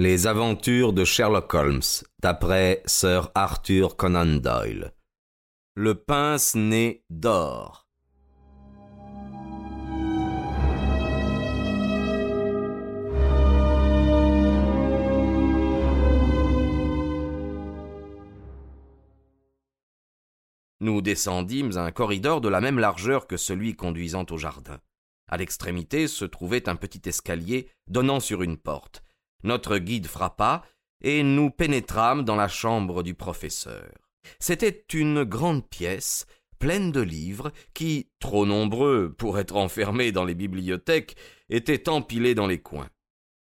Les aventures de Sherlock Holmes, d'après Sir Arthur Conan Doyle. Le pince-nez d'or. Nous descendîmes un corridor de la même largeur que celui conduisant au jardin. À l'extrémité se trouvait un petit escalier donnant sur une porte. Notre guide frappa, et nous pénétrâmes dans la chambre du professeur. C'était une grande pièce, pleine de livres, qui, trop nombreux pour être enfermés dans les bibliothèques, étaient empilés dans les coins.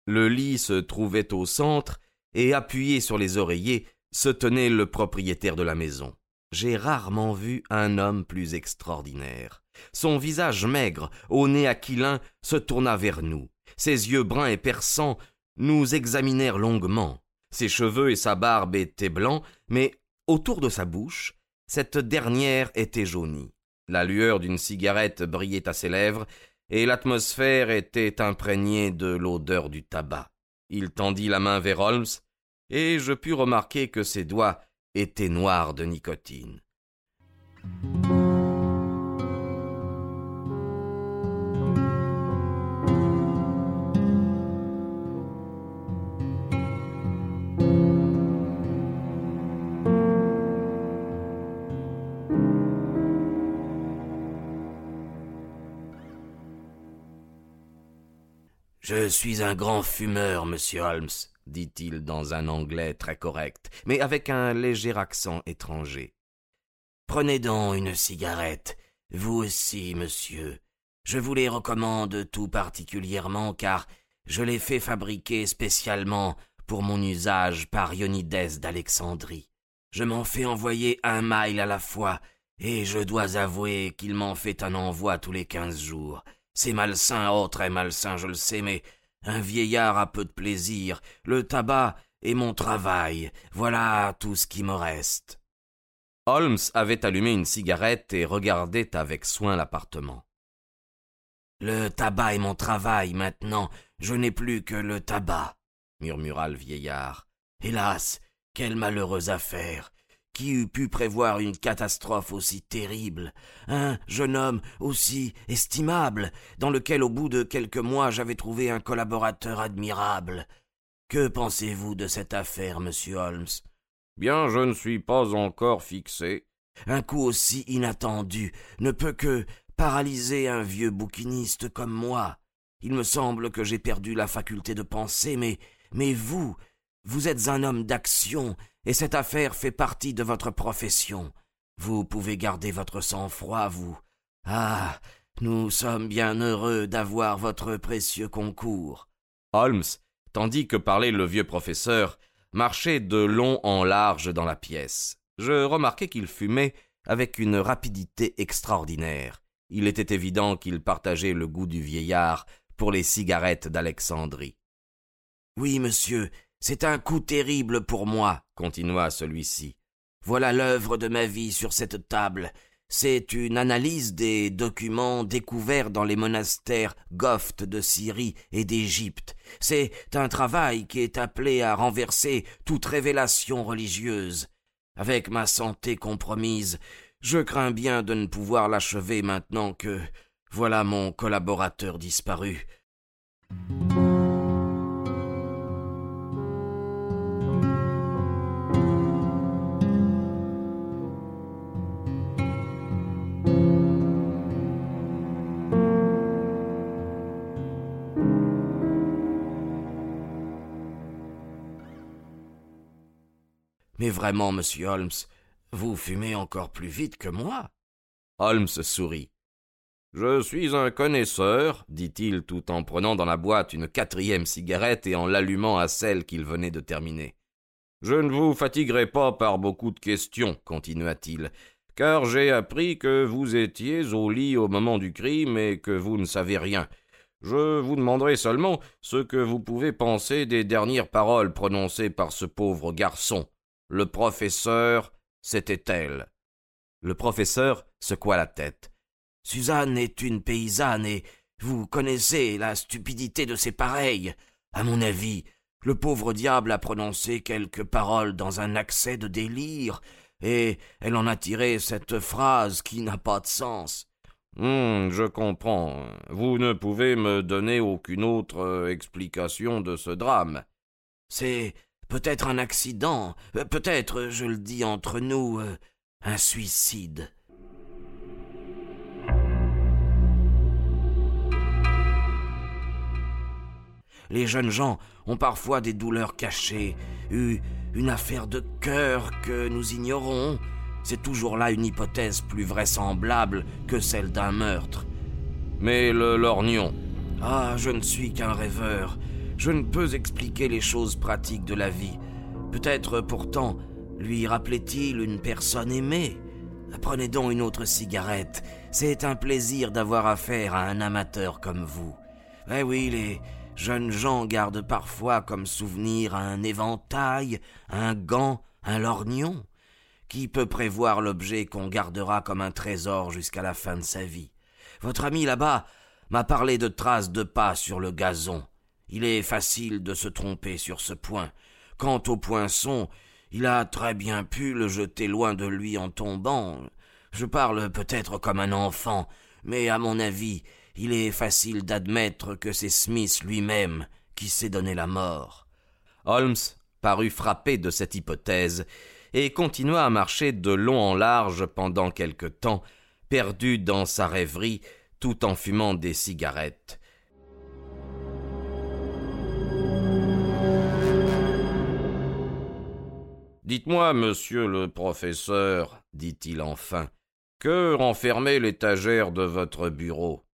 Le lit se trouvait au centre, et appuyé sur les oreillers se tenait le propriétaire de la maison j'ai rarement vu un homme plus extraordinaire. Son visage maigre, au nez aquilin, se tourna vers nous. Ses yeux bruns et perçants nous examinèrent longuement. Ses cheveux et sa barbe étaient blancs, mais autour de sa bouche, cette dernière était jaunie. La lueur d'une cigarette brillait à ses lèvres, et l'atmosphère était imprégnée de l'odeur du tabac. Il tendit la main vers Holmes, et je pus remarquer que ses doigts était noir de nicotine. Je suis un grand fumeur, monsieur Holmes, dit-il dans un anglais très correct, mais avec un léger accent étranger. Prenez donc une cigarette, vous aussi, monsieur. Je vous les recommande tout particulièrement car je les fais fabriquer spécialement pour mon usage par Ionides d'Alexandrie. Je m'en fais envoyer un mail à la fois, et je dois avouer qu'il m'en fait un envoi tous les quinze jours. C'est malsain, oh très malsain, je le sais, mais un vieillard a peu de plaisir, le tabac est mon travail, voilà tout ce qui me reste. Holmes avait allumé une cigarette et regardait avec soin l'appartement. Le tabac est mon travail maintenant, je n'ai plus que le tabac, murmura le vieillard. Hélas, quelle malheureuse affaire. Qui eût pu prévoir une catastrophe aussi terrible? Un jeune homme aussi estimable, dans lequel au bout de quelques mois j'avais trouvé un collaborateur admirable. Que pensez-vous de cette affaire, monsieur Holmes? Bien, je ne suis pas encore fixé. Un coup aussi inattendu ne peut que paralyser un vieux bouquiniste comme moi. Il me semble que j'ai perdu la faculté de penser, mais mais vous, vous êtes un homme d'action et cette affaire fait partie de votre profession. Vous pouvez garder votre sang-froid, vous. Ah. Nous sommes bien heureux d'avoir votre précieux concours. Holmes, tandis que parlait le vieux professeur, marchait de long en large dans la pièce. Je remarquai qu'il fumait avec une rapidité extraordinaire. Il était évident qu'il partageait le goût du vieillard pour les cigarettes d'Alexandrie. Oui, monsieur, c'est un coup terrible pour moi, continua celui-ci. Voilà l'œuvre de ma vie sur cette table. C'est une analyse des documents découverts dans les monastères goftes de Syrie et d'Égypte. C'est un travail qui est appelé à renverser toute révélation religieuse. Avec ma santé compromise, je crains bien de ne pouvoir l'achever maintenant que voilà mon collaborateur disparu. Vraiment, monsieur Holmes, vous fumez encore plus vite que moi. Holmes sourit. Je suis un connaisseur, dit-il tout en prenant dans la boîte une quatrième cigarette et en l'allumant à celle qu'il venait de terminer. Je ne vous fatiguerai pas par beaucoup de questions, continua-t-il, car j'ai appris que vous étiez au lit au moment du crime et que vous ne savez rien. Je vous demanderai seulement ce que vous pouvez penser des dernières paroles prononcées par ce pauvre garçon. Le professeur, c'était elle. Le professeur secoua la tête. Suzanne est une paysanne et vous connaissez la stupidité de ses pareils. À mon avis, Le pauvre diable a prononcé quelques paroles dans un accès de délire, et elle en a tiré cette phrase qui n'a pas de sens. Hum, je comprends. Vous ne pouvez me donner aucune autre euh, explication de ce drame. C'est peut-être un accident, euh, peut-être, je le dis entre nous, euh, un suicide. Les jeunes gens ont parfois des douleurs cachées, eu une affaire de cœur que nous ignorons. C'est toujours là une hypothèse plus vraisemblable que celle d'un meurtre. Mais le lorgnon. Ah, je ne suis qu'un rêveur. Je ne peux expliquer les choses pratiques de la vie. Peut-être pourtant lui rappelait-il une personne aimée. Prenez donc une autre cigarette. C'est un plaisir d'avoir affaire à un amateur comme vous. Eh oui, les jeunes gens gardent parfois comme souvenir un éventail, un gant, un lorgnon. Qui peut prévoir l'objet qu'on gardera comme un trésor jusqu'à la fin de sa vie? Votre ami là-bas m'a parlé de traces de pas sur le gazon. Il est facile de se tromper sur ce point. Quant au poinçon, il a très bien pu le jeter loin de lui en tombant. Je parle peut-être comme un enfant, mais à mon avis, il est facile d'admettre que c'est Smith lui-même qui s'est donné la mort. Holmes parut frappé de cette hypothèse et continua à marcher de long en large pendant quelque temps, perdu dans sa rêverie, tout en fumant des cigarettes. Dites-moi, monsieur le professeur, dit-il enfin, que renfermait l'étagère de votre bureau?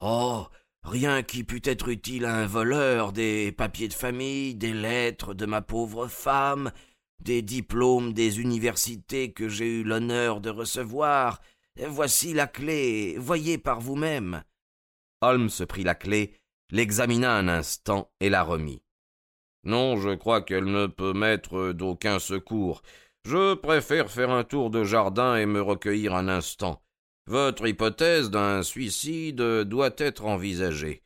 Oh. Rien qui pût être utile à un voleur, des papiers de famille, des lettres de ma pauvre femme, des diplômes des universités que j'ai eu l'honneur de recevoir. Voici la clé, voyez par vous-même. Holmes prit la clé, l'examina un instant et la remit. Non, je crois qu'elle ne peut m'être d'aucun secours. Je préfère faire un tour de jardin et me recueillir un instant. Votre hypothèse d'un suicide doit être envisagée.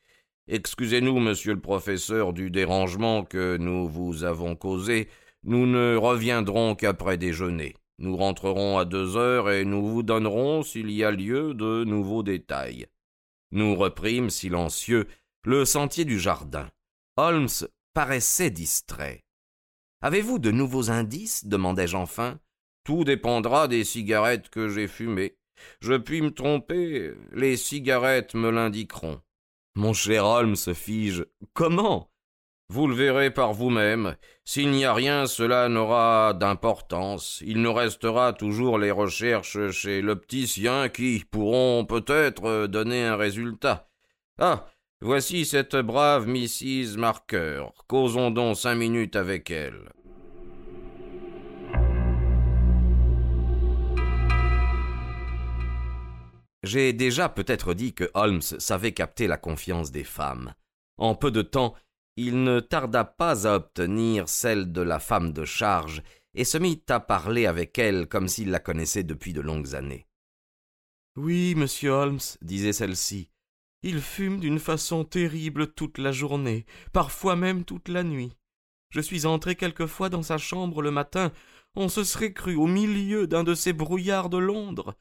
Excusez-nous, monsieur le professeur, du dérangement que nous vous avons causé. Nous ne reviendrons qu'après déjeuner. Nous rentrerons à deux heures et nous vous donnerons, s'il y a lieu, de nouveaux détails. Nous reprîmes, silencieux, le sentier du jardin. Holmes paraissait distrait. Avez-vous de nouveaux indices? demandai-je enfin. Tout dépendra des cigarettes que j'ai fumées. Je puis me tromper, les cigarettes me l'indiqueront. Mon cher Holmes, fis-je, comment? Vous le verrez par vous-même. S'il n'y a rien, cela n'aura d'importance. Il nous restera toujours les recherches chez l'opticien qui pourront peut-être donner un résultat. Ah Voici cette brave Mrs. Marker. Causons donc cinq minutes avec elle. J'ai déjà peut-être dit que Holmes savait capter la confiance des femmes. En peu de temps, il ne tarda pas à obtenir celle de la femme de charge, et se mit à parler avec elle comme s'il la connaissait depuis de longues années. Oui, monsieur Holmes, disait celle-ci, il fume d'une façon terrible toute la journée, parfois même toute la nuit. Je suis entré quelquefois dans sa chambre le matin, on se serait cru au milieu d'un de ces brouillards de Londres.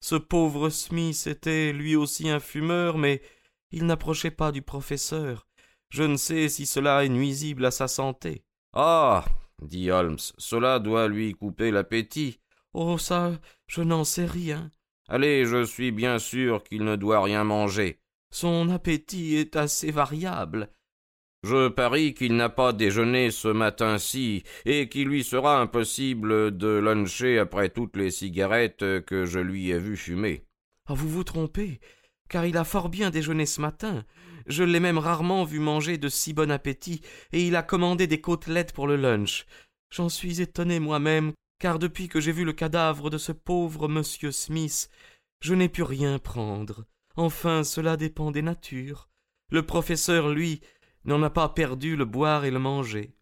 Ce pauvre Smith était lui aussi un fumeur, mais il n'approchait pas du professeur. Je ne sais si cela est nuisible à sa santé. Ah. dit Holmes, cela doit lui couper l'appétit. Oh. ça. je n'en sais rien. Allez, je suis bien sûr qu'il ne doit rien manger. Son appétit est assez variable. Je parie qu'il n'a pas déjeuné ce matin-ci, et qu'il lui sera impossible de luncher après toutes les cigarettes que je lui ai vu fumer. Ah, vous vous trompez, car il a fort bien déjeuné ce matin. Je l'ai même rarement vu manger de si bon appétit, et il a commandé des côtelettes pour le lunch. J'en suis étonné moi-même, car depuis que j'ai vu le cadavre de ce pauvre monsieur Smith, je n'ai pu rien prendre. Enfin, cela dépend des natures. Le professeur, lui, n'en a pas perdu le boire et le manger.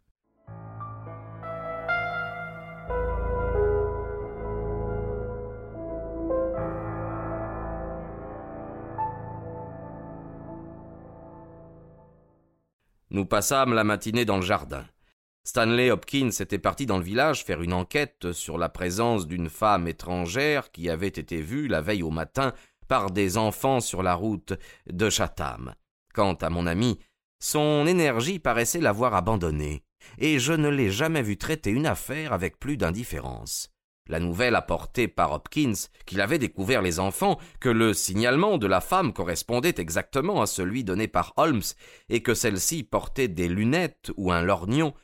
Nous passâmes la matinée dans le jardin. Stanley Hopkins était parti dans le village faire une enquête sur la présence d'une femme étrangère qui avait été vue la veille au matin par des enfants sur la route de Chatham. Quant à mon ami, son énergie paraissait l'avoir abandonné, et je ne l'ai jamais vu traiter une affaire avec plus d'indifférence. La nouvelle apportée par Hopkins qu'il avait découvert les enfants, que le signalement de la femme correspondait exactement à celui donné par Holmes, et que celle-ci portait des lunettes ou un lorgnon,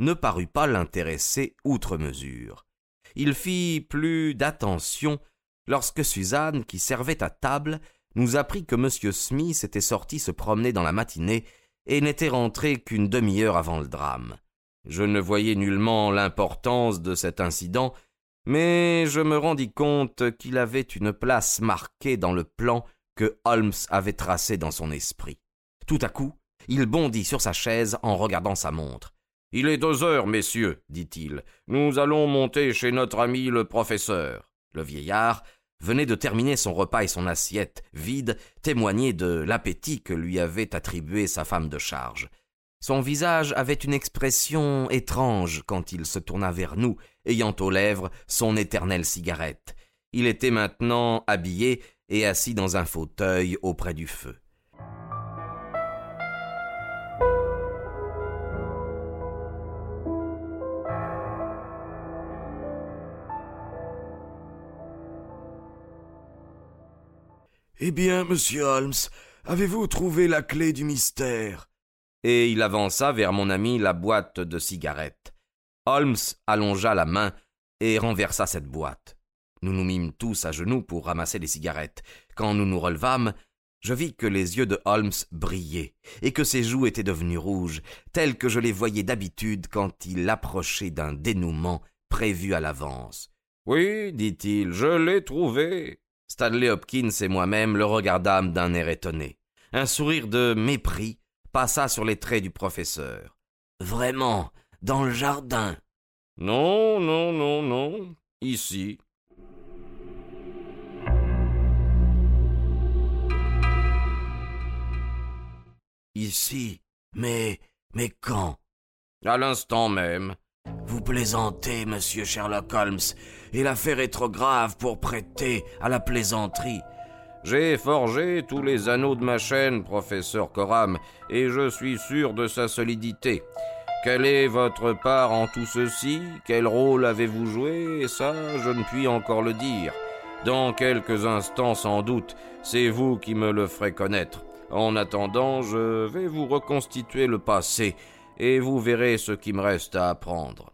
ne parut pas l'intéresser outre mesure. Il fit plus d'attention lorsque Suzanne, qui servait à table, nous apprit que M. Smith était sorti se promener dans la matinée et n'était rentré qu'une demi-heure avant le drame. Je ne voyais nullement l'importance de cet incident, mais je me rendis compte qu'il avait une place marquée dans le plan que Holmes avait tracé dans son esprit. Tout à coup, il bondit sur sa chaise en regardant sa montre. Il est deux heures, messieurs, dit-il. Nous allons monter chez notre ami le professeur. Le vieillard venait de terminer son repas et son assiette vide témoignait de l'appétit que lui avait attribué sa femme de charge. Son visage avait une expression étrange quand il se tourna vers nous, ayant aux lèvres son éternelle cigarette. Il était maintenant habillé et assis dans un fauteuil auprès du feu. Eh bien, monsieur Holmes, avez-vous trouvé la clé du mystère? Et il avança vers mon ami la boîte de cigarettes. Holmes allongea la main et renversa cette boîte. Nous nous mîmes tous à genoux pour ramasser les cigarettes. Quand nous nous relevâmes, je vis que les yeux de Holmes brillaient, et que ses joues étaient devenues rouges, telles que je les voyais d'habitude quand il approchait d'un dénouement prévu à l'avance. Oui, dit-il, je l'ai trouvé. Stanley Hopkins et moi-même le regardâmes d'un air étonné. Un sourire de mépris passa sur les traits du professeur. Vraiment, dans le jardin. Non, non, non, non. Ici. Ici. Mais. Mais quand? À l'instant même. Vous plaisantez, monsieur Sherlock Holmes, et l'affaire est trop grave pour prêter à la plaisanterie. J'ai forgé tous les anneaux de ma chaîne, professeur Coram, et je suis sûr de sa solidité. Quelle est votre part en tout ceci? Quel rôle avez-vous joué? Ça, je ne puis encore le dire. Dans quelques instants, sans doute, c'est vous qui me le ferez connaître. En attendant, je vais vous reconstituer le passé, et vous verrez ce qui me reste à apprendre.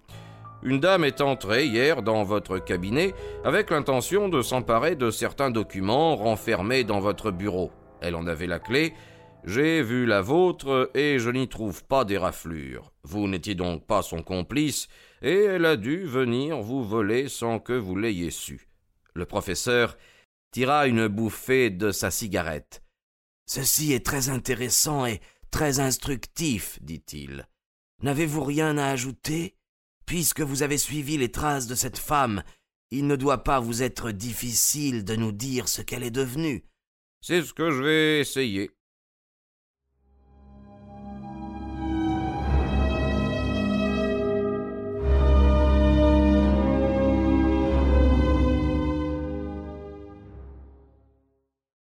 Une dame est entrée hier dans votre cabinet avec l'intention de s'emparer de certains documents renfermés dans votre bureau. Elle en avait la clé. J'ai vu la vôtre et je n'y trouve pas des. Vous n'étiez donc pas son complice et elle a dû venir vous voler sans que vous l'ayez su. Le professeur tira une bouffée de sa cigarette. Ceci est très intéressant et très instructif, dit-il. N'avez-vous rien à ajouter? Puisque vous avez suivi les traces de cette femme, il ne doit pas vous être difficile de nous dire ce qu'elle est devenue. C'est ce que je vais essayer.